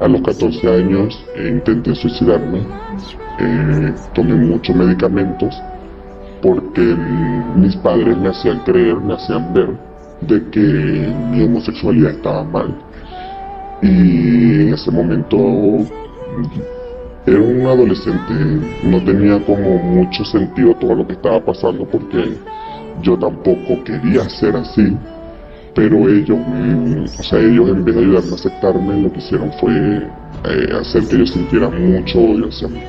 A los 14 años eh, intenté suicidarme, eh, tomé muchos medicamentos porque mis padres me hacían creer, me hacían ver de que mi homosexualidad estaba mal. Y en ese momento era un adolescente, no tenía como mucho sentido todo lo que estaba pasando porque yo tampoco quería ser así pero ellos, o sea, ellos en vez de ayudarme a aceptarme, lo que hicieron fue eh, hacer que yo sintiera mucho odio hacia mí.